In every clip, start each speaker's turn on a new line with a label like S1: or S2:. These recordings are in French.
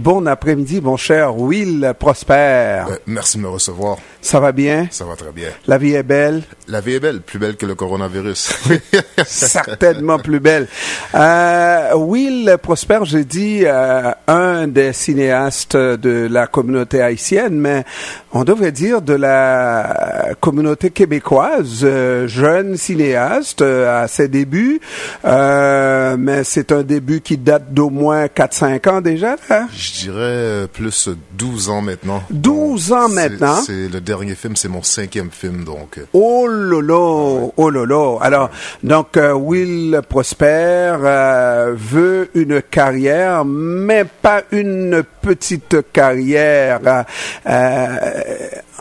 S1: bon après-midi, mon cher Will Prosper.
S2: Euh, merci de me recevoir.
S1: Ça va bien?
S2: Ça va très bien.
S1: La vie est belle?
S2: La vie est belle, plus belle que le coronavirus.
S1: Certainement plus belle. Euh, Will Prosper, j'ai dit euh, un des cinéastes de la communauté haïtienne, mais on devrait dire de la communauté québécoise, euh, jeune cinéaste euh, à ses débuts, euh, mais c'est un début qui date d'au moins 4-5 ans déjà.
S2: Je dirais plus 12 ans maintenant.
S1: 12 ans maintenant.
S2: C'est le dernier film, c'est mon cinquième film, donc.
S1: Oh lolo, oh lolo. Alors, donc Will Prosper veut une carrière, mais pas une petite carrière.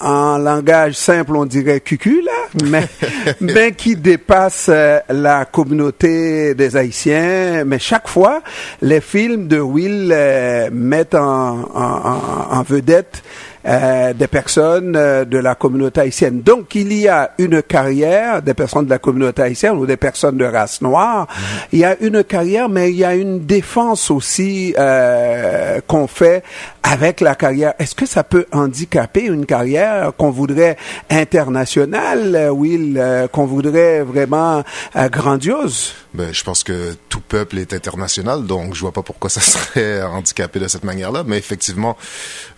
S1: en langage simple, on dirait cucu, là, mais, mais qui dépasse la communauté des Haïtiens. Mais chaque fois, les films de Will euh, mettent en, en, en vedette euh, des personnes euh, de la communauté haïtienne. Donc, il y a une carrière des personnes de la communauté haïtienne ou des personnes de race noire. Mm-hmm. Il y a une carrière, mais il y a une défense aussi euh, qu'on fait avec la carrière. Est-ce que ça peut handicaper une carrière qu'on voudrait internationale, Will, euh, qu'on voudrait vraiment grandiose?
S2: Ben, je pense que tout peuple est international, donc je vois pas pourquoi ça serait handicapé de cette manière-là. Mais effectivement,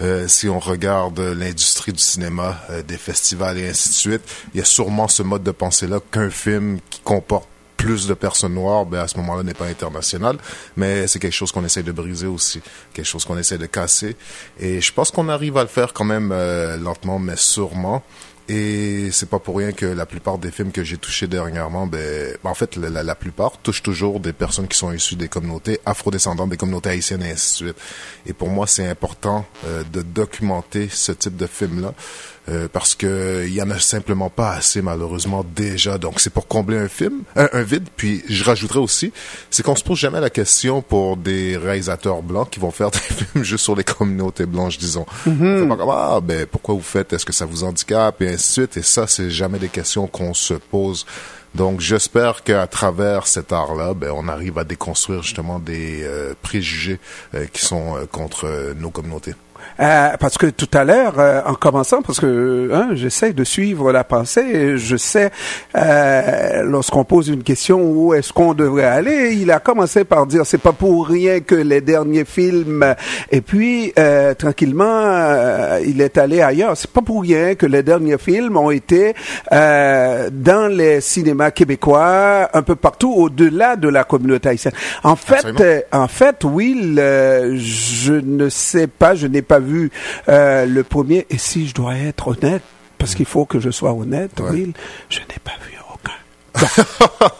S2: euh, si on regarde l'industrie du cinéma, euh, des festivals et ainsi de suite, il y a sûrement ce mode de pensée-là qu'un film qui comporte plus de personnes noires, ben à ce moment-là n'est pas international, mais c'est quelque chose qu'on essaie de briser aussi, quelque chose qu'on essaie de casser, et je pense qu'on arrive à le faire quand même euh, lentement, mais sûrement. Et c'est pas pour rien que la plupart des films que j'ai touchés dernièrement, ben, en fait, la, la, plupart touchent toujours des personnes qui sont issues des communautés afrodescendantes, des communautés haïtiennes et ainsi de suite. Et pour moi, c'est important euh, de documenter ce type de film-là. Euh, parce que il y en a simplement pas assez malheureusement déjà. Donc c'est pour combler un film, un, un, vide. Puis je rajouterais aussi, c'est qu'on se pose jamais la question pour des réalisateurs blancs qui vont faire des films juste sur les communautés blanches, disons. Mm-hmm. pas comme ah ben pourquoi vous faites, est-ce que ça vous handicape? Et ainsi de suite. Et ça c'est jamais des questions qu'on se pose. Donc j'espère qu'à travers cet art-là, ben, on arrive à déconstruire justement des euh, préjugés euh, qui sont euh, contre nos communautés.
S1: Euh, parce que tout à l'heure, euh, en commençant, parce que hein, j'essaie de suivre la pensée, je sais euh, lorsqu'on pose une question où est-ce qu'on devrait aller, il a commencé par dire c'est pas pour rien que les derniers films, et puis euh, tranquillement euh, il est allé ailleurs. C'est pas pour rien que les derniers films ont été dans les cinémas québécois, un peu partout au-delà de la communauté haïtienne. En fait, en fait, Will, je ne sais pas, je n'ai pas vu euh, le premier. Et si je dois être honnête, parce qu'il faut que je sois honnête, ouais. Will, je n'ai pas vu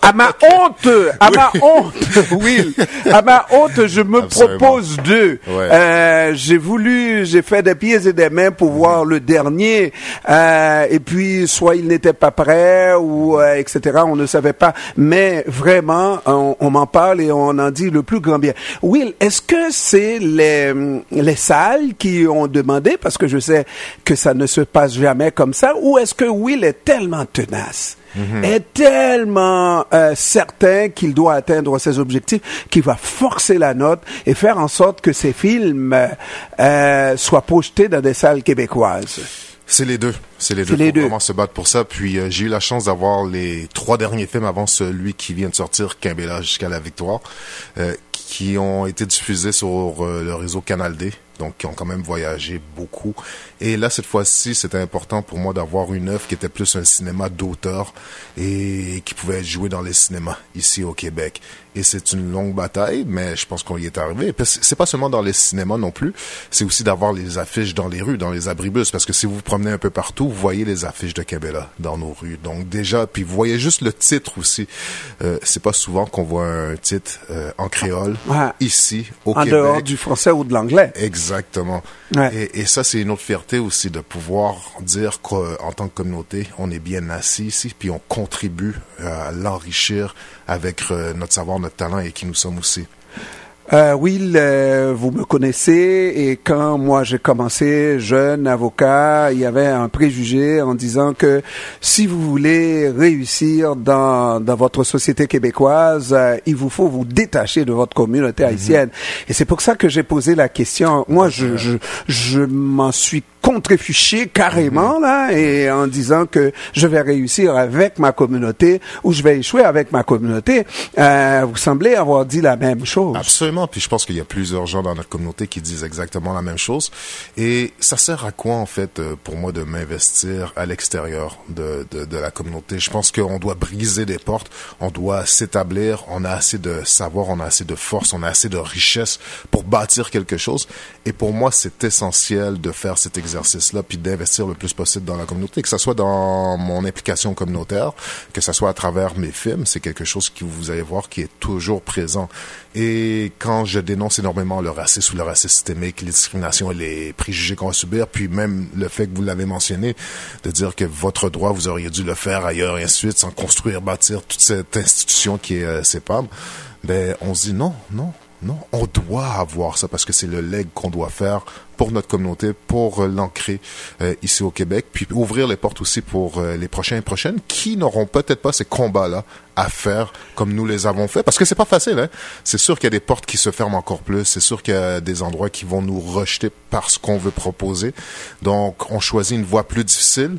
S1: à ma honte, à ma honte, Will, à ma honte, je me Absolument. propose deux. Ouais. Euh, j'ai voulu, j'ai fait des pieds et des mains pour voir le dernier, euh, et puis soit il n'était pas prêt ou euh, etc. On ne savait pas, mais vraiment, on, on m'en parle et on en dit le plus grand bien. Will, est-ce que c'est les les salles qui ont demandé? Parce que je sais que ça ne se passe jamais comme ça, ou est-ce que Will est tellement tenace? Mm -hmm. est tellement euh, certain qu'il doit atteindre ses objectifs qu'il va forcer la note et faire en sorte que ses films euh, soient projetés dans des salles québécoises.
S2: C'est les deux. C'est les deux. Il faut vraiment se battre pour ça. Puis euh, j'ai eu la chance d'avoir les trois derniers films avant celui qui vient de sortir, Quimbela jusqu'à la victoire, euh, qui ont été diffusés sur euh, le réseau Canal D, donc qui ont quand même voyagé beaucoup. Et là, cette fois-ci, c'était important pour moi d'avoir une œuvre qui était plus un cinéma d'auteur et qui pouvait être joué dans les cinémas ici au Québec. Et c'est une longue bataille, mais je pense qu'on y est arrivé. C'est pas seulement dans les cinémas non plus, c'est aussi d'avoir les affiches dans les rues, dans les abribus, parce que si vous vous promenez un peu partout, vous voyez les affiches de Québécois dans nos rues. Donc déjà, puis vous voyez juste le titre aussi. Euh, c'est pas souvent qu'on voit un titre euh, en créole
S1: ouais.
S2: ici au
S1: en
S2: Québec.
S1: En dehors du français ou de l'anglais.
S2: Exactement.
S1: Ouais.
S2: Et, et, ça, c'est une autre fierté aussi de pouvoir dire qu'en tant que communauté, on est bien assis ici, puis on contribue à l'enrichir avec euh, notre savoir, notre talent et qui nous sommes aussi.
S1: Euh, euh, vous me connaissez et quand moi j'ai commencé jeune avocat, il y avait un préjugé en disant que si vous voulez réussir dans, dans votre société québécoise, euh, il vous faut vous détacher de votre communauté haïtienne. Et c'est pour ça que j'ai posé la question. Moi, je, je, je m'en suis contre-fiché carrément là et en disant que je vais réussir avec ma communauté ou je vais échouer avec ma communauté. Euh, vous semblez avoir dit la même chose.
S2: Absolument. Puis je pense qu'il y a plusieurs gens dans notre communauté qui disent exactement la même chose. Et ça sert à quoi en fait euh, pour moi de m'investir à l'extérieur de, de, de, la communauté? Je pense qu'on doit briser des portes, on doit s'établir. On a assez de savoir, on a assez de force, on a assez de richesse pour bâtir quelque chose. Et pour moi, c'est essentiel de faire cet exercice-là, puis d'investir le plus possible dans la communauté, que ce soit dans mon implication communautaire, que ce soit à travers mes films, c'est quelque chose que vous allez voir qui est toujours présent. Et quand je dénonce énormément le racisme ou le racisme systémique, les discriminations et les préjugés qu'on va subir, puis même le fait que vous l'avez mentionné, de dire que votre droit, vous auriez dû le faire ailleurs et ainsi de suite, sans construire, bâtir toute cette institution qui est euh, ben on se dit non, non, non, on doit avoir ça parce que c'est le leg qu'on doit faire pour notre communauté, pour euh, l'ancrer euh, ici au Québec, puis ouvrir les portes aussi pour euh, les prochains et prochaines qui n'auront peut-être pas ces combats-là à faire comme nous les avons fait, parce que c'est pas facile. Hein? C'est sûr qu'il y a des portes qui se ferment encore plus, c'est sûr qu'il y a des endroits qui vont nous rejeter parce qu'on veut proposer. Donc, on choisit une voie plus difficile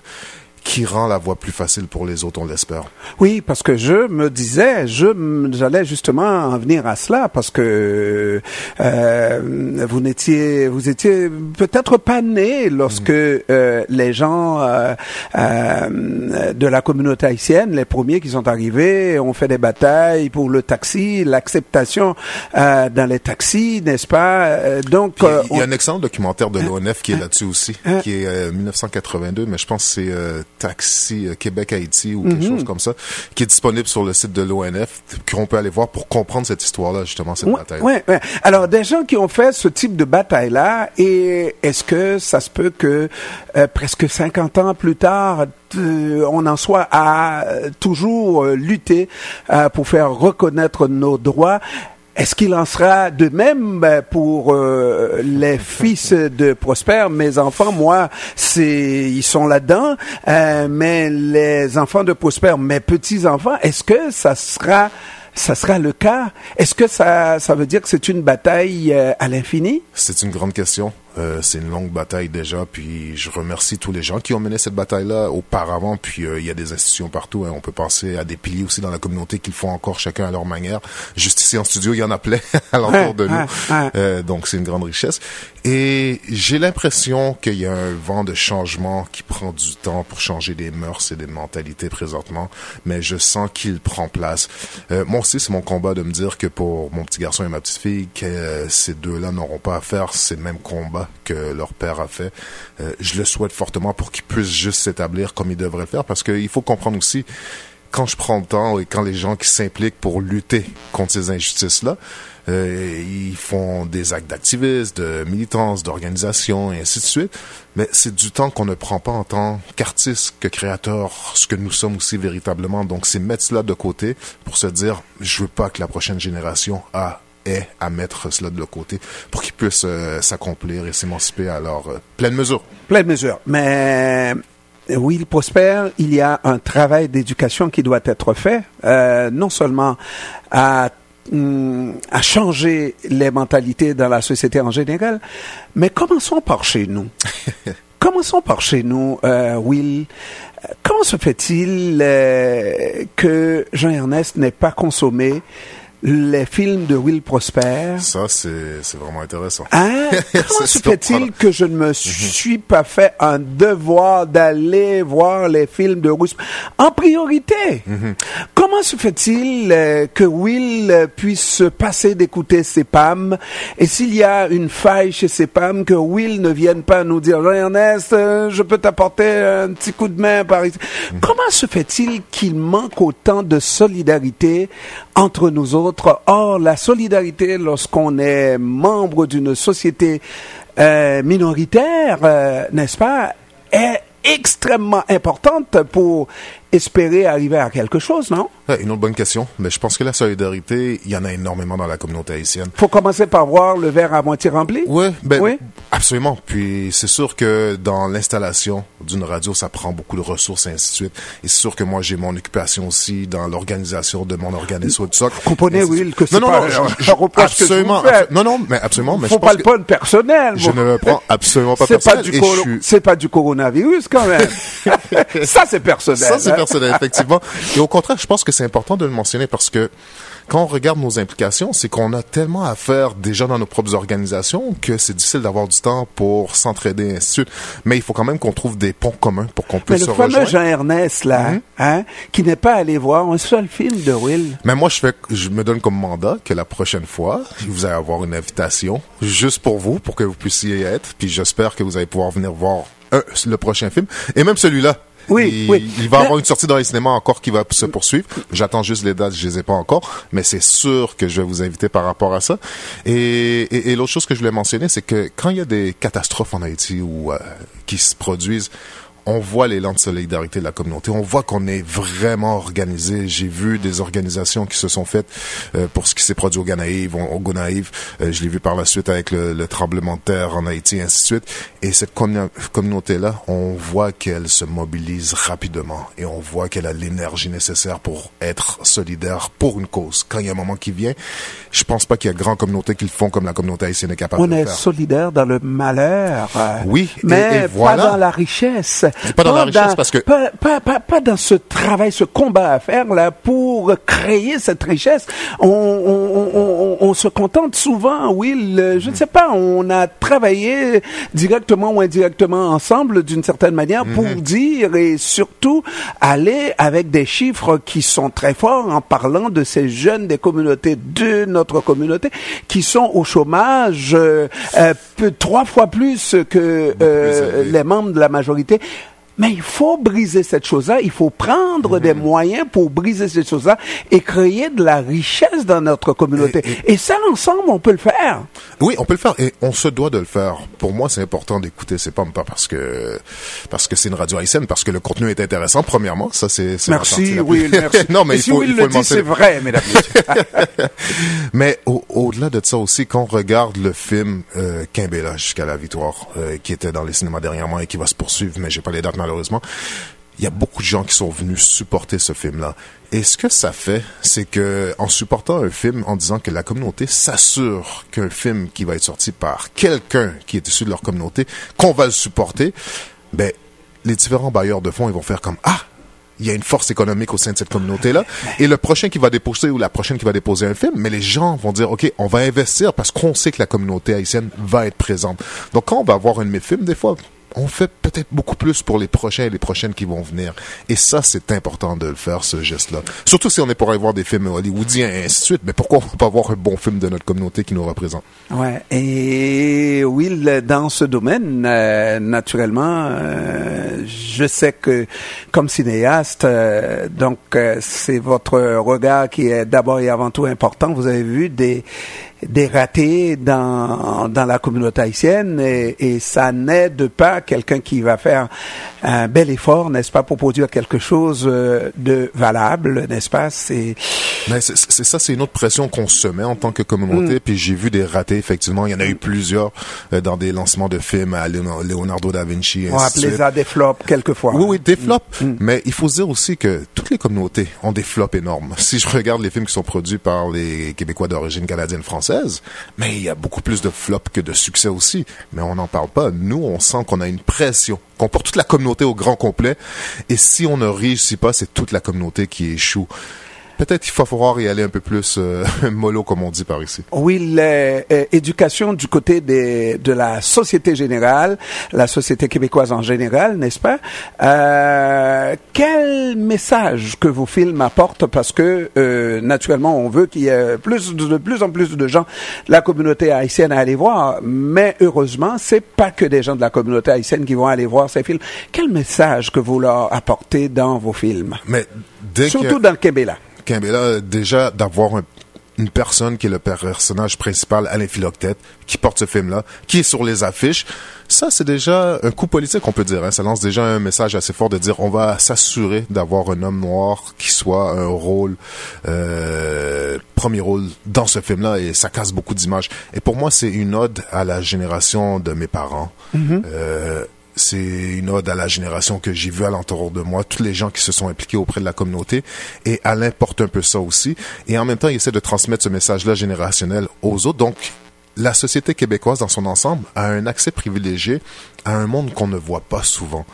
S2: qui rend la voie plus facile pour les autres, on l'espère.
S1: Oui, parce que je me disais, je j'allais justement en venir à cela parce que euh, vous n'étiez vous étiez peut-être pas né lorsque mm. euh, les gens euh, euh, de la communauté haïtienne, les premiers qui sont arrivés, ont fait des batailles pour le taxi, l'acceptation euh, dans les taxis, n'est-ce pas? Euh,
S2: Donc il y a un excellent documentaire de l'ONF qui est là-dessus aussi, qui est 1982, mais je pense que c'est Taxi euh, Québec-Haïti ou quelque mhm. chose comme ça, qui est disponible sur le site de l'ONF, qu'on peut aller voir pour comprendre cette histoire-là, justement, cette bataille.
S1: Oui, ouais. Alors, des gens qui ont fait ce type de bataille-là, et est-ce que ça se peut que euh, presque 50 ans plus tard, euh, on en soit à toujours lutter pour faire reconnaître nos droits? Est-ce qu'il en sera de même ben, pour euh, les fils de Prosper, mes enfants Moi, c'est ils sont là-dedans, euh, mais les enfants de Prosper, mes petits enfants, est-ce que ça sera ça sera le cas? Est-ce que ça ça veut dire que c'est une bataille euh, à l'infini?
S2: C'est une grande question. Euh, c'est une longue bataille déjà, puis je remercie tous les gens qui ont mené cette bataille-là auparavant. Puis euh, il y a des institutions partout. Hein. On peut penser à des piliers aussi dans la communauté qui le font encore chacun à leur manière. Juste ici en studio, il y en a plein à l'entour de nous. Euh, donc c'est une grande richesse. Et j'ai l'impression qu'il y a un vent de changement qui prend du temps pour changer des mœurs et des mentalités présentement, mais je sens qu'il prend place. moi aussi, c'est mon combat de me dire que pour mon petit garçon et ma petite fille, que ces deux-là n'auront pas à faire ces mêmes combats que leur père a fait. Euh, je le souhaite fortement pour qu'ils puissent juste s'établir comme ils devraient le faire, parce qu'il faut comprendre aussi, quand je prends le temps et quand les gens qui s'impliquent pour lutter contre ces injustices-là, euh, ils font des actes d'activisme, de militance, d'organisation et ainsi de suite. Mais c'est du temps qu'on ne prend pas en tant qu'artiste, que créateur, ce que nous sommes aussi véritablement. Donc, c'est mettre cela de côté pour se dire, je veux pas que la prochaine génération a est à mettre cela de côté pour qu'ils puissent euh, s'accomplir et s'émanciper à leur euh, pleine mesure.
S1: Pleine mesure. Mais euh, oui, il prospère. Il y a un travail d'éducation qui doit être fait, non seulement à mm, à changer les mentalités dans la société en général, mais commençons par chez nous? commençons par chez nous, Will? Comment se fait-il que Jean-Ernest n'ait pas consommé les films de Will Prosper.
S2: Ça, c'est vraiment intéressant.
S1: Hein? Comment se fait-il que je ne me mhm. suis pas fait un devoir d'aller voir les films de Will en priorité? Mhm. Comment se fait-il euh, que Will puisse se passer d'écouter ses PAM et s'il y a une faille chez ses PAM, que Will ne vienne pas nous dire Ernest, euh, je peux t'apporter un petit coup de main par ici. Mhm. Comment se fait-il qu'il manque autant de solidarité entre nous autres? Or, la solidarité, lorsqu'on est membre d'une société euh, minoritaire, euh, n'est-ce pas, est extrêmement importante pour espérer arriver à quelque chose, non?
S2: une autre bonne question. Mais je pense que la solidarité, il y en a énormément dans la communauté haïtienne.
S1: Faut commencer par voir le verre à moitié rempli.
S2: Ouais, ben, oui, absolument. Puis c'est sûr que dans l'installation d'une radio, ça prend beaucoup de ressources et ainsi de suite. Et c'est sûr que moi, j'ai mon occupation aussi dans l'organisation de mon organisme de ça.
S1: Vous comprenez, Will, que c'est
S2: non, non,
S1: pas
S2: non,
S1: je, reproche
S2: absolument,
S1: que vous
S2: non, non, mais absolument. Mais
S1: Faut
S2: je
S1: pas le prendre personnel.
S2: je ne le prends absolument pas
S1: C'est pas
S2: personnel. je suis-
S1: c'est pas du coronavirus quand même. ça c'est personnel.
S2: Ça, c'est
S1: hein.
S2: personnel, effectivement. Et au contraire, je pense que c'est important de le mentionner parce que quand on regarde nos implications, c'est qu'on a tellement à faire déjà dans nos propres organisations que c'est difficile d'avoir du temps pour s'entraider et ainsi de suite. Mais il faut quand même qu'on trouve des ponts communs pour qu'on
S1: Mais
S2: puisse
S1: le
S2: se
S1: fameux
S2: rejoindre.
S1: Jean Ernest là,
S2: Mhm.
S1: hein, qui n'est pas allé voir un seul film de Will.
S2: Mais moi, je fais, je me donne comme mandat que la prochaine fois, vous allez avoir une invitation juste pour vous, pour que vous puissiez y être. Puis j'espère que vous allez pouvoir venir voir le prochain film et même celui-là.
S1: Oui,
S2: il,
S1: oui.
S2: il va y
S1: Mais-
S2: avoir une sortie dans les cinémas encore qui va se poursuivre. J'attends juste les dates, je les ai pas encore, mais c'est sûr que je vais vous inviter par rapport à ça. Et, et, et l'autre chose que je voulais mentionner, c'est que quand il y a des catastrophes en Haïti ou euh, qui se produisent, on voit l'élan de solidarité de la communauté. On voit qu'on est vraiment organisé. J'ai vu des organisations qui se sont faites euh, pour ce qui s'est produit au Ganaïve, au, Gonaïve. Euh, je l'ai vu par la suite avec le, le tremblement de terre en Haïti, et ainsi de suite. Et cette commu- communauté-là, on voit qu'elle se mobilise rapidement et on voit qu'elle a l'énergie nécessaire pour être solidaire pour une cause. Quand il y a un moment qui vient, je pense pas qu'il y a grande communauté qui le font comme la communauté haïtienne est capable
S1: On
S2: de le
S1: est
S2: faire.
S1: solidaire dans le malheur. euh,
S2: Oui, et-
S1: mais
S2: et voilà.
S1: pas dans la richesse.
S2: Pas dans la richesse, parce que-
S1: pas, pas, pas, pas dans ce travail, ce combat à faire là pour créer cette richesse. On, on, on, on, on se contente souvent, Will. Je ne sais pas. On a travaillé directement ou indirectement ensemble d'une certaine manière pour
S2: Mhm.
S1: dire et surtout aller avec des chiffres qui sont très forts en parlant de ces jeunes des communautés de notre communauté qui sont au chômage euh, euh, peu- trois fois plus que euh, les membres de la majorité. Mais il faut briser cette chose-là, il faut prendre des moyens pour briser cette chose-là et créer de la richesse dans notre communauté. Et, ça, ensemble, on peut le faire.
S2: Oui, on peut le faire et on se doit de le faire. Pour moi, c'est important d'écouter. C'est pas pas parce que parce que c'est une radio haïtienne, parce que le contenu est intéressant. Premièrement, ça c'est.
S1: Merci, oui, merci.
S2: non, mais
S1: Et
S2: il
S1: si
S2: faut,
S1: Will
S2: il faut
S1: le
S2: le
S1: dit, c'est vrai, mesdames et messieurs.
S2: Mais au- au-delà de ça aussi, quand on regarde le film euh, jusqu'à la victoire, euh, qui était dans les cinémas dernièrement et qui va se poursuivre, mais j'ai pas les dates malheureusement. Il y a beaucoup de gens qui sont venus supporter ce film-là. Et ce que ça fait, c'est que en supportant un film, en disant que la communauté s'assure qu'un film qui va être sorti par quelqu'un qui est issu de leur communauté, qu'on va le supporter, ben les différents bailleurs de fonds, ils vont faire comme ah il y a une force économique au sein de cette communauté-là. Et le prochain qui va déposer ou la prochaine qui va déposer un film, mais les gens vont dire, OK, on va investir parce qu'on sait que la communauté haïtienne va être présente. Donc, quand on va voir un de mes films, des fois, on fait peut-être beaucoup plus pour les prochains et les prochaines qui vont venir. Et ça, c'est important de le faire, ce geste-là. Surtout si on est pour aller voir des films hollywoodiens et ainsi de suite. Mais pourquoi on va pas voir un bon film de notre communauté qui nous représente?
S1: Ouais. Et Will, dans ce domaine, euh, naturellement, euh, je sais que comme cinéaste, euh, donc euh, c'est votre regard qui est d'abord et avant tout important. Vous avez vu des des ratés dans dans la communauté haïtienne et, et ça n'aide pas quelqu'un qui va faire un bel effort, n'est-ce pas, pour produire quelque chose euh, de valable, n'est-ce pas? C'est
S2: c'est ça, c'est une autre pression qu'on se met en tant que communauté. Puis j'ai vu des ratés, effectivement. Il y en a eu plusieurs euh, dans des lancements de films à Leonardo da Vinci.
S1: on appelait ça des flops quelquefois.
S2: Oui, oui, des flops. Mais il faut se dire aussi que toutes les communautés ont des flops énormes. Si je regarde les films qui sont produits par les Québécois d'origine canadienne-française, mais il y a beaucoup plus de flops que de succès aussi. Mais on n'en parle pas. Nous, on sent qu'on a une pression, qu'on porte toute la communauté au grand complet. Et si on ne réussit pas, c'est toute la communauté qui échoue. Peut-être qu'il va falloir y aller un peu plus euh, mollo, comme on dit par ici.
S1: Oui, l'éducation du côté des, de la société générale, la société québécoise en général, n'est-ce pas? Euh, Quel message que vos films apportent? Parce que euh, naturellement, on veut qu'il y ait plus de, de plus en plus de gens de la communauté haïtienne à aller voir, mais heureusement, c'est pas que des gens de la communauté haïtienne qui vont aller voir ces films. Quel message que vous leur apportez dans vos films?
S2: Mais dès a-
S1: Surtout dans le Québec là.
S2: Kimbella, déjà d'avoir un- une personne qui est le personnage principal, Alain Philoctète, qui porte ce film-là, qui est sur les affiches. Ça, c'est déjà un coup politique, on peut dire. Hein. Ça lance déjà un message assez fort de dire on va s'assurer d'avoir un homme noir qui soit un rôle, euh, premier rôle dans ce film-là, et ça casse beaucoup d'images. Et pour moi, c'est une ode à la génération de mes parents.
S1: Mm-hmm.
S2: euh, c'est une ode à la génération que j'ai vue alentour de moi, tous les gens qui se sont impliqués auprès de la communauté. Et Alain porte un peu ça aussi. Et en même temps, il essaie de transmettre ce message-là générationnel aux autres. Donc, la société québécoise dans son ensemble a un accès privilégié à un monde qu'on ne voit pas souvent.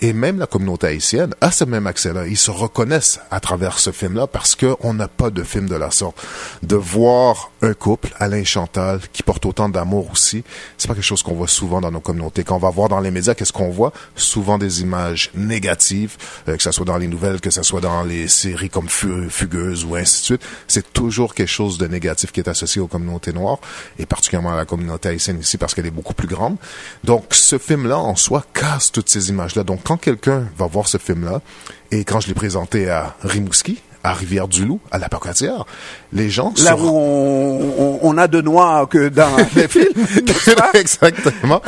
S2: Et même la communauté haïtienne a ce même accès-là. Ils se reconnaissent à travers ce film-là parce qu'on n'a pas de film de la sorte. De voir un couple, Alain Chantal, qui porte autant d'amour aussi, c'est pas quelque chose qu'on voit souvent dans nos communautés. Quand on va voir dans les médias, qu'est-ce qu'on voit? Souvent des images négatives, euh, que ce soit dans les nouvelles, que ce soit dans les séries comme Fugueuse ou ainsi de suite. C'est toujours quelque chose de négatif qui est associé aux communautés noires, et particulièrement à la communauté haïtienne ici parce qu'elle est beaucoup plus grande. Donc, ce film-là, en soi, casse toutes ces images-là. Donc, quand quelqu'un va voir ce film-là, et quand je l'ai présenté à Rimouski, à Rivière-du-Loup, à la Pocatière, les gens...
S1: Là où on, on, a de noir que dans les films.
S2: exactement.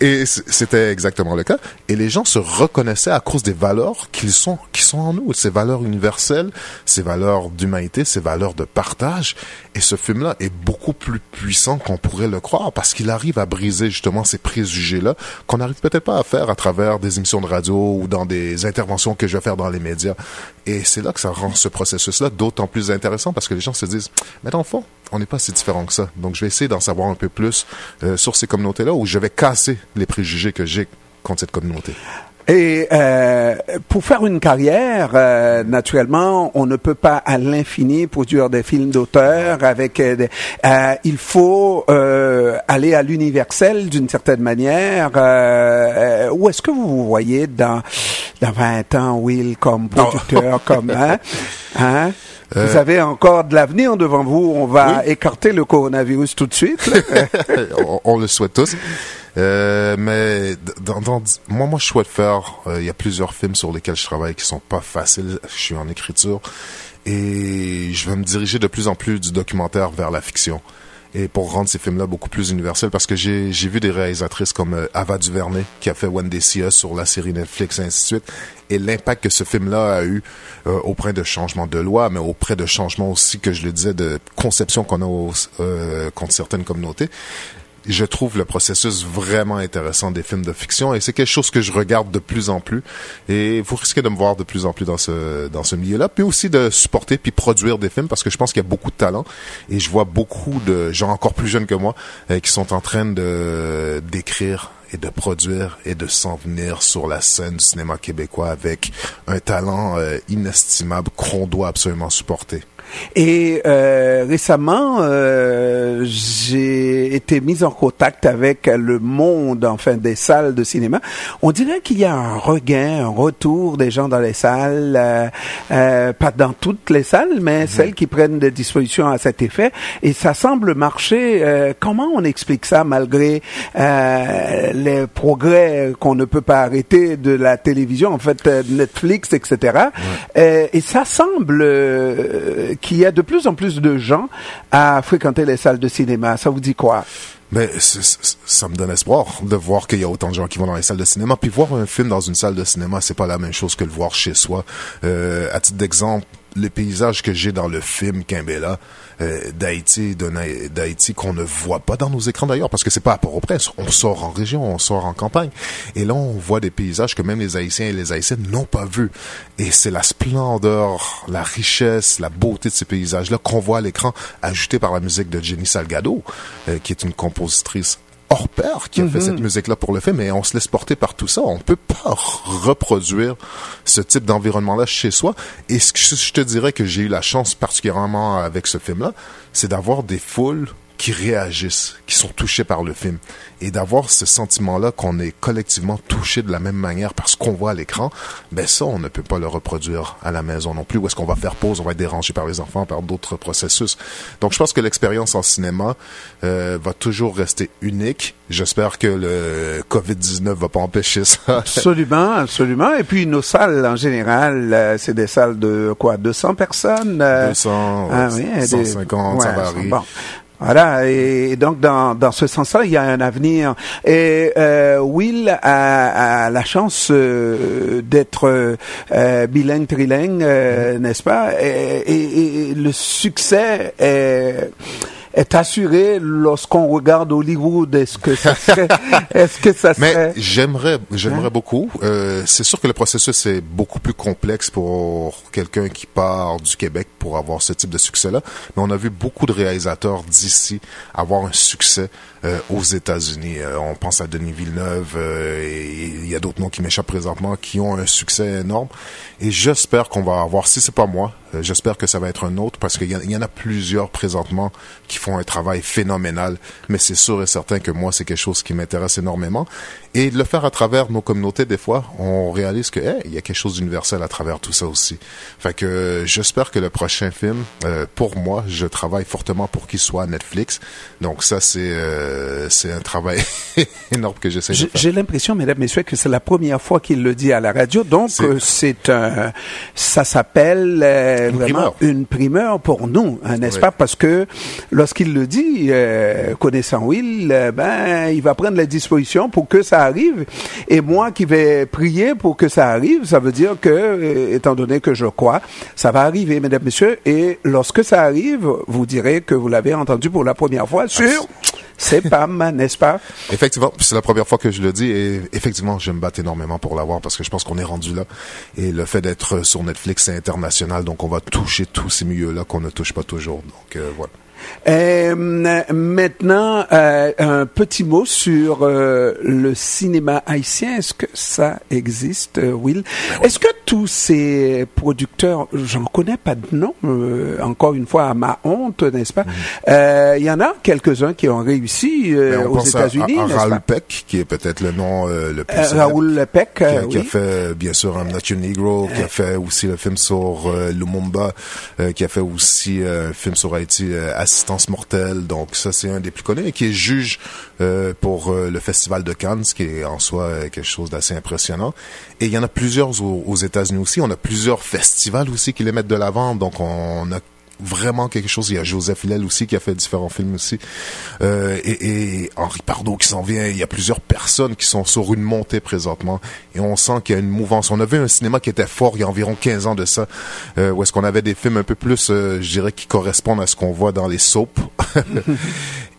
S2: Et c'était exactement le cas. Et les gens se reconnaissaient à cause des valeurs qu'ils sont, qui sont en nous. Ces valeurs universelles, ces valeurs d'humanité, ces valeurs de partage. Et ce film-là est beaucoup plus puissant qu'on pourrait le croire parce qu'il arrive à briser justement ces préjugés-là qu'on n'arrive peut-être pas à faire à travers des émissions de radio ou dans des interventions que je vais faire dans les médias. Et c'est là que ça rend ce processus-là d'autant plus intéressant parce que les gens se disent, mais dans le fond, on n'est pas si différent que ça. Donc, je vais essayer d'en savoir un peu plus euh, sur ces communautés-là où je vais casser les préjugés que j'ai contre cette communauté.
S1: Et euh, pour faire une carrière, euh, naturellement, on ne peut pas à l'infini produire des films d'auteur avec. Euh, des, euh, il faut euh, aller à l'universel d'une certaine manière. Euh, où est-ce que vous vous voyez dans dans 20 ans, Will, comme producteur, comme hein, hein? Vous avez encore de l'avenir devant vous. On va écarter le coronavirus tout de suite.
S2: on, on, le souhaite tous. Euh, mais dans, dans, moi, moi, je souhaite faire. Il y a plusieurs films sur lesquels je travaille qui sont pas faciles. Je suis en écriture et je vais me diriger de plus en plus du documentaire vers la fiction. Et pour rendre ces films-là beaucoup plus universels, parce que j'ai vu des réalisatrices comme euh, Ava DuVernay qui a fait One Day See sur la série Netflix et ainsi de suite, et l'impact que ce film-là a eu euh, auprès de changements de loi, mais auprès de changements aussi que je le disais de conception qu'on a au, euh, contre certaines communautés je trouve le processus vraiment intéressant des films de fiction et c'est quelque chose que je regarde de plus en plus et vous risquez de me voir de plus en plus dans ce dans ce milieu-là puis aussi de supporter puis produire des films parce que je pense qu'il y a beaucoup de talent et je vois beaucoup de gens encore plus jeunes que moi euh, qui sont en train de d'écrire et de produire et de s'en venir sur la scène du cinéma québécois avec un talent euh, inestimable qu'on doit absolument supporter.
S1: Et euh, récemment, euh, j'ai été mise en contact avec le monde, enfin, des salles de cinéma. On dirait qu'il y a un regain, un retour des gens dans les salles, euh, euh pas dans toutes les salles, mais mm-hmm. celles qui prennent des dispositions à cet effet. Et ça semble marcher. Euh, comment on explique ça malgré euh, les progrès qu'on ne peut pas arrêter de la télévision, en fait, Netflix, etc. Ouais. et ça semble qu'il y a de plus en plus de gens à fréquenter les salles de cinéma. Ça vous dit quoi?
S2: Mais ça me donne espoir de voir qu'il y a autant de gens qui vont dans les salles de cinéma. Puis voir un film dans une salle de cinéma, c'est pas la même chose que le voir chez soi. Euh, à titre d'exemple, les paysages que j'ai dans le film Kimbella euh, d'Haïti, d'Haïti qu'on ne voit pas dans nos écrans d'ailleurs, parce que c'est pas à Port-au-Prince. On sort en région, on sort en campagne, et là on voit des paysages que même les Haïtiens et les Haïtiennes n'ont pas vus. Et c'est la splendeur, la richesse, la beauté de ces paysages-là qu'on voit à l'écran, ajouté par la musique de Jenny Salgado, euh, qui est une compositrice hors pair qui a fait mhm. cette musique-là pour le film, mais on se laisse porter par tout ça. On peut pas reproduire ce type d'environnement-là chez soi. Et ce que je te dirais que j'ai eu la chance particulièrement avec ce film-là, c'est d'avoir des foules qui réagissent, qui sont touchés par le film. Et d'avoir ce sentiment-là qu'on est collectivement touché de la même manière parce qu'on voit à l'écran, ben ça, on ne peut pas le reproduire à la maison non plus. Où est-ce qu'on va faire pause, on va être dérangé par les enfants, par d'autres processus. Donc je pense que l'expérience en cinéma euh, va toujours rester unique. J'espère que le COVID-19 va pas empêcher ça.
S1: absolument, absolument. Et puis nos salles en général, euh, c'est des salles de quoi, 200 personnes.
S2: 200, ah, oui, 150, ça varie. Bon.
S1: Voilà, et donc dans, dans ce sens-là, il y a un avenir. Et euh, Will a, a, la chance euh, d'être euh, bilingue, trilingue, euh, n'est-ce pas? Et, et, et, le succès est est assuré lorsqu'on regarde Hollywood. Est-ce que ça serait, est-ce que ça
S2: serait... Mais j'aimerais, j'aimerais hein? beaucoup. Euh, c'est sûr que le processus est beaucoup plus complexe pour quelqu'un qui part du Québec pour avoir ce type de succès-là. Mais on a vu beaucoup de réalisateurs d'ici avoir un succès euh, aux États-Unis. Euh, on pense à Denis Villeneuve euh, et il y a d'autres noms qui m'échappent présentement qui ont un succès énorme. Et j'espère qu'on va avoir, si c'est pas moi, euh, j'espère que ça va être un autre parce qu'il y, y, en a plusieurs présentement qui font un travail phénoménal. Mais c'est sûr et certain que moi, c'est quelque chose qui m'intéresse énormément. Et de le faire à travers nos communautés, des fois, on réalise que, il y a quelque chose d'universel à travers tout ça aussi. Fait que j'espère que le prochain film, euh, pour moi, je travaille fortement pour qu'il soit Netflix. Donc ça, c'est euh, c'est un travail énorme que j'essaie de faire.
S1: J'ai l'impression, mesdames, messieurs, que c'est la première fois qu'il le dit à la radio. Donc c'est un, ça s'appelle euh, vraiment primeur. une primeur pour nous, hein, n'est-ce oui. pas? Parce que lorsqu'il le dit, euh, connaissant Will, euh, ben il va prendre les dispositions pour que ça arrive. Et moi qui vais prier pour que ça arrive, ça veut dire que, euh, étant donné que je crois, ça va arriver, mesdames, messieurs. Et lorsque ça arrive, vous direz que vous l'avez entendu pour la première fois sur c'est Pam, n'est-ce pas?
S2: Effectivement, c'est la première fois que je le dis et effectivement, je me batte énormément pour l'avoir parce que je pense qu'on est rendu là. Et le fait d'être sur Netflix, c'est international, donc on va toucher tous ces milieux-là qu'on ne touche pas toujours. Donc euh, voilà.
S1: Euh, maintenant, euh, un petit mot sur euh, le cinéma haïtien. Est-ce que ça existe, euh, Will? Ben Est-ce que tous ces producteurs, j'en connais pas de nom, euh, encore une fois à ma honte, n'est-ce pas? Mm. Il y en a quelques-uns qui ont réussi
S2: ben
S1: aux États-Unis.
S2: Raoul Peck, qui est peut-être le nom le plus
S1: Raoul Peck,
S2: qui, a,
S1: oui.
S2: qui a fait bien sûr I'm Not Your Negro, qui a fait aussi le film sur Lumumba, qui a fait aussi un film sur Haïti assistance mortelle. Donc ça, c'est un des plus connus et qui est juge euh, pour euh, le Festival de Cannes, ce qui est en soi euh, quelque chose d'assez impressionnant. Et il y en a plusieurs aux, aux États-Unis aussi. On a plusieurs festivals aussi qui les mettent de l'avant. Donc on a vraiment quelque chose. Il y a Joseph Hillel aussi qui a fait différents films aussi. Euh, et, et, Henri Pardo qui s'en vient. Il y a plusieurs personnes qui sont sur une montée présentement. Et on sent qu'il y a une mouvance. On avait un cinéma qui était fort il y a environ 15 ans de ça, euh, où est-ce qu'on avait des films un peu plus, euh, je dirais, qui correspondent à ce qu'on voit dans les soaps.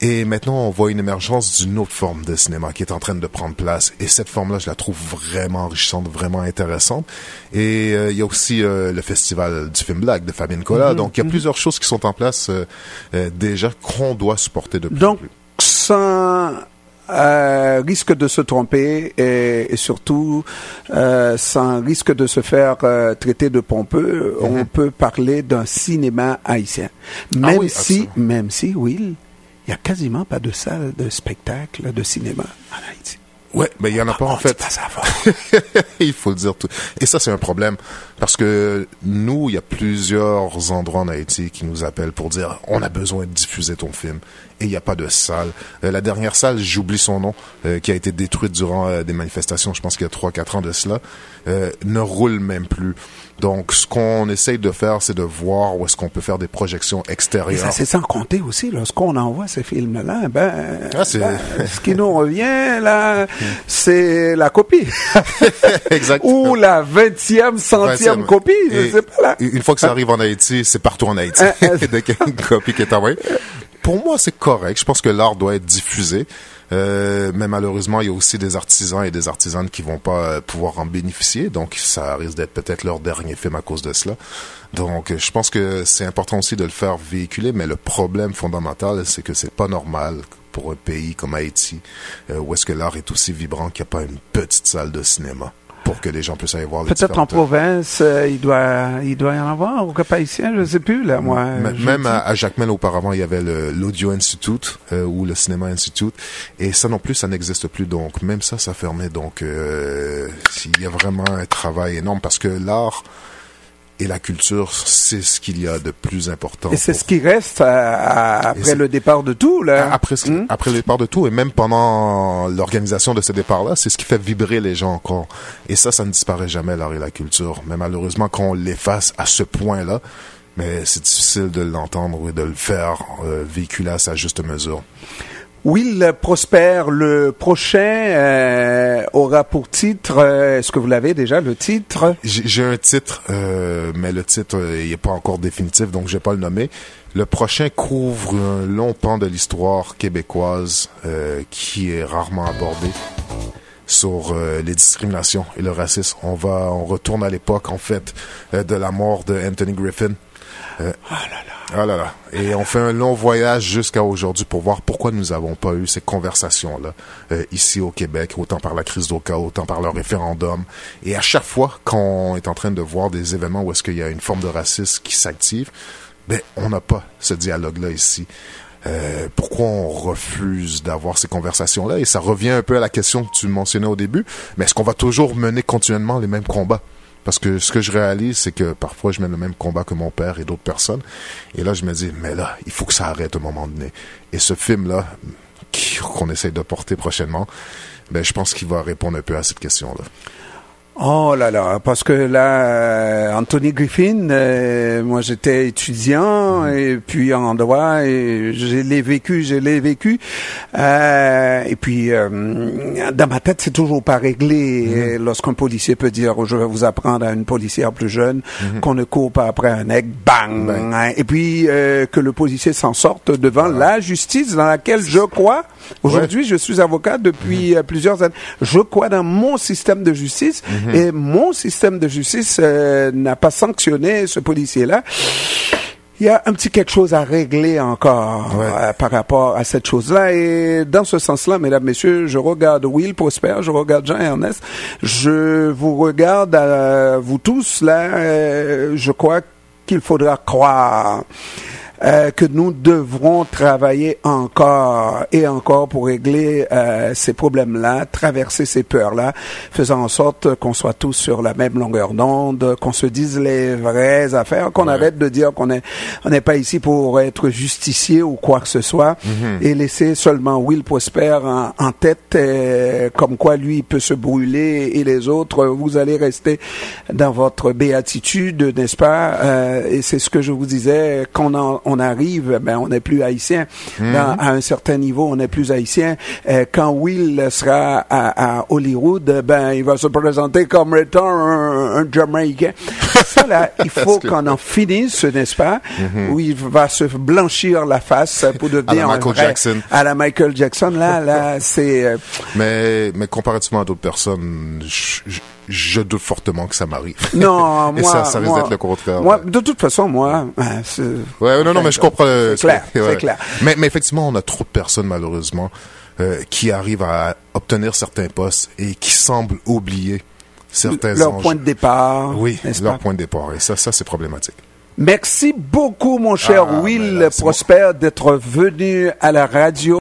S2: Et maintenant, on voit une émergence d'une autre forme de cinéma qui est en train de prendre place. Et cette forme-là, je la trouve vraiment enrichissante, vraiment intéressante. Et euh, il y a aussi euh, le festival du film black de Fabien Cola. Mm -hmm. Donc, il y a plusieurs choses qui sont en place euh, euh déjà qu'on doit supporter de plus
S1: Donc,
S2: en plus.
S1: sans euh, risque de se tromper et, et surtout euh, sans risque de se faire euh, traiter de pompeux, mm -hmm. on peut parler d'un cinéma haïtien. Même ah oui, si, absolument. même si, Will, il n'y a quasiment pas de salle de spectacle, de cinéma en Haïti.
S2: Ouais, mais il y en a pas
S1: ah,
S2: en fait.
S1: Pas ça
S2: il faut le dire tout. Et ça c'est un problème parce que nous, il y a plusieurs endroits en Haïti qui nous appellent pour dire on a besoin de diffuser ton film et il n'y a pas de salle. Euh, la dernière salle, j'oublie son nom, euh, qui a été détruite durant euh, des manifestations, je pense qu'il y a trois quatre ans de cela, euh, ne roule même plus. Donc, ce qu'on essaye de faire, c'est de voir où est-ce qu'on peut faire des projections extérieures.
S1: ça, c'est sans compter aussi, lorsqu'on envoie ces films-là, ben, ah, ben, ce qui nous revient, là, c'est la copie.
S2: Exactement.
S1: Ou la vingtième, centième copie, je sais pas là.
S2: Une fois que ça arrive en Haïti, c'est partout en Haïti. A une copie qui est envoyée. Pour moi, c'est correct. Je pense que l'art doit être diffusé. Euh, mais malheureusement, il y a aussi des artisans et des artisanes qui vont pas euh, pouvoir en bénéficier. Donc, ça risque d'être peut-être leur dernier film à cause de cela. Donc, je pense que c'est important aussi de le faire véhiculer. Mais le problème fondamental, c'est que c'est pas normal pour un pays comme Haïti, euh, où est-ce que l'art est aussi vibrant qu'il n'y a pas une petite salle de cinéma pour que les gens puissent aller voir les
S1: Peut-être en province, euh, il doit, il doit y en avoir, ou pas ici, je sais plus, là, moi.
S2: M- Même à, à Jacmel auparavant, il y avait l'Audio Institute euh, ou le Cinéma Institute, et ça non plus, ça n'existe plus. Donc même ça, ça fermait. Donc euh, il y a vraiment un travail énorme parce que l'art et la culture, c'est ce qu'il y a de plus important.
S1: Et c'est
S2: pour-
S1: ce qui reste à- à- après le départ de tout, là.
S2: après,
S1: Hmm?
S2: après le départ de tout, et même pendant l'organisation de ce départ-là, c'est ce qui fait vibrer les gens encore. Et ça, ça ne disparaît jamais, l'art et la culture. Mais malheureusement, quand on l'efface à ce point-là, mais c'est difficile de l'entendre et de le faire euh, véhiculer à sa juste mesure.
S1: Will Prosper, le prochain euh, aura pour titre, euh, est-ce que vous l'avez déjà, le titre?
S2: J'ai un titre, euh, mais le titre euh, il est pas encore définitif, donc je vais pas le nommer. Le prochain couvre un long pan de l'histoire québécoise euh, qui est rarement abordé sur euh, les discriminations et le racisme. On va, on retourne à l'époque en fait euh, de la mort de Anthony Griffin. Euh, ah là là. Et on fait un long voyage jusqu'à aujourd'hui pour voir pourquoi nous n'avons pas eu ces conversations-là euh, ici au Québec, autant par la crise d'Oka, autant par le référendum. Et à chaque fois qu'on est en train de voir des événements où est-ce qu'il y a une forme de racisme qui s'active, ben on n'a pas ce dialogue-là ici. Euh, pourquoi on refuse d'avoir ces conversations-là? Et ça revient un peu à la question que tu mentionnais au début. Mais est-ce qu'on va toujours mener continuellement les mêmes combats? Parce que ce que je réalise, c'est que parfois je mène le même combat que mon père et d'autres personnes. Et là, je me dis, mais là, il faut que ça arrête à un moment donné. Et ce film-là, qu'on essaye de porter prochainement, ben, je pense qu'il va répondre un peu à cette question-là.
S1: Oh là là, parce que là, euh, Anthony Griffin, euh, moi j'étais étudiant et puis en droit et je l'ai vécu, je l'ai vécu. Euh, et puis euh, dans ma tête, c'est toujours pas réglé. Et Lorsqu'un policier peut dire, je vais vous apprendre à une policière plus jeune qu'on ne court pas après un aigle, bang. Hein. Et puis euh, que le policier s'en sorte devant la justice dans laquelle je crois. Aujourd'hui, je suis avocat depuis euh, plusieurs années. Je crois dans mon système de justice et mon système de justice euh, n'a pas sanctionné ce policier-là. Il y a un petit quelque chose à régler encore
S2: Ouais.
S1: euh, par rapport à cette chose-là. Et dans ce sens-là, mesdames, messieurs, je regarde Will Prosper, je regarde Jean-Ernest, je vous regarde à vous tous là. euh, je crois qu'il faudra croire euh, que nous devrons travailler encore et encore pour régler euh, ces problèmes-là, traverser ces peurs-là, faisant en sorte qu'on soit tous sur la même longueur d'onde, qu'on se dise les vraies affaires, qu'on
S2: Ouais.
S1: arrête de dire qu'on est on n'est pas ici pour être justicier ou quoi que ce soit, et laisser seulement Will Prosper en, en tête, euh, comme quoi lui il peut se brûler et les autres, vous allez rester dans votre béatitude, n'est-ce pas? Euh, Et c'est ce que je vous disais, quand on, on arrive, ben on n'est plus haïtien. Dans- à un certain niveau, on n'est plus haïtien. Euh, quand Will sera à, à Hollywood, ben il va se présenter comme étant un, un Jamaïcain. Ça là, il faut qu'on en finisse, n'est-ce pas? Où il va se blanchir la face pour devenir un
S2: Michael
S1: vrai-
S2: Jackson.
S1: À la Michael Jackson, là, là, c'est. euh,
S2: Mais, mais comparativement à d'autres personnes, je, je- je doute fortement que ça m'arrive.
S1: non,
S2: Et
S1: moi,
S2: ça, ça risque d'être le contraire.
S1: Moi, de toute façon, moi, hein,
S2: Ouais, non, non, mais je comprends.
S1: C'est clair,
S2: ouais.
S1: c'est clair.
S2: Mais, mais effectivement, on a trop de personnes, malheureusement, euh, qui arrivent à obtenir certains postes et qui semblent oublier certains
S1: leur
S2: enjeux.
S1: point de départ.
S2: Oui, leur
S1: pas?
S2: point de départ. Et ça, ça c'est problématique.
S1: Merci beaucoup, mon cher
S2: Ah,
S1: Will Prosper, d'être venu à la radio.